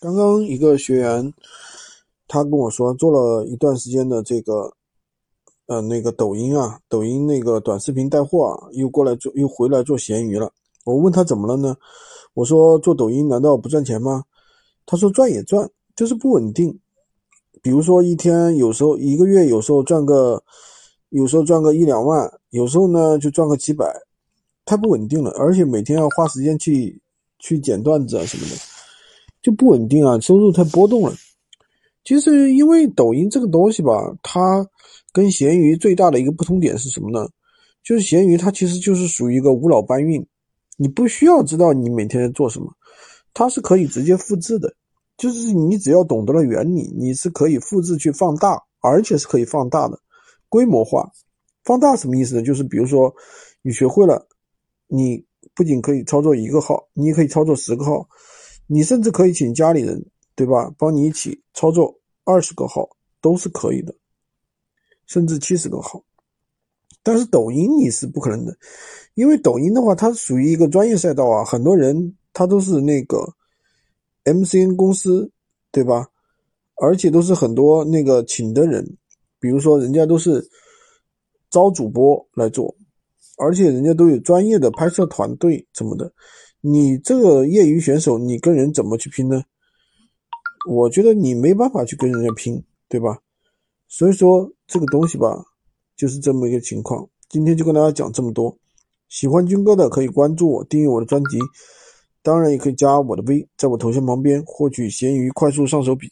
刚刚一个学员，他跟我说做了一段时间的这个，呃，那个抖音啊，抖音那个短视频带货啊，又过来做，又回来做闲鱼了。我问他怎么了呢？我说做抖音难道不赚钱吗？他说赚也赚，就是不稳定。比如说一天有时候一个月有时候赚个，有时候赚个一两万，有时候呢就赚个几百，太不稳定了，而且每天要花时间去去剪段子啊什么的。就不稳定啊，收入太波动了。其实，因为抖音这个东西吧，它跟闲鱼最大的一个不同点是什么呢？就是闲鱼它其实就是属于一个无脑搬运，你不需要知道你每天在做什么，它是可以直接复制的。就是你只要懂得了原理，你是可以复制去放大，而且是可以放大的，规模化。放大什么意思呢？就是比如说你学会了，你不仅可以操作一个号，你也可以操作十个号。你甚至可以请家里人，对吧？帮你一起操作二十个号都是可以的，甚至七十个号。但是抖音你是不可能的，因为抖音的话，它属于一个专业赛道啊，很多人他都是那个 MCN 公司，对吧？而且都是很多那个请的人，比如说人家都是招主播来做，而且人家都有专业的拍摄团队什么的。你这个业余选手，你跟人怎么去拼呢？我觉得你没办法去跟人家拼，对吧？所以说这个东西吧，就是这么一个情况。今天就跟大家讲这么多。喜欢军哥的可以关注我，订阅我的专辑，当然也可以加我的微，在我头像旁边获取闲鱼快速上手笔。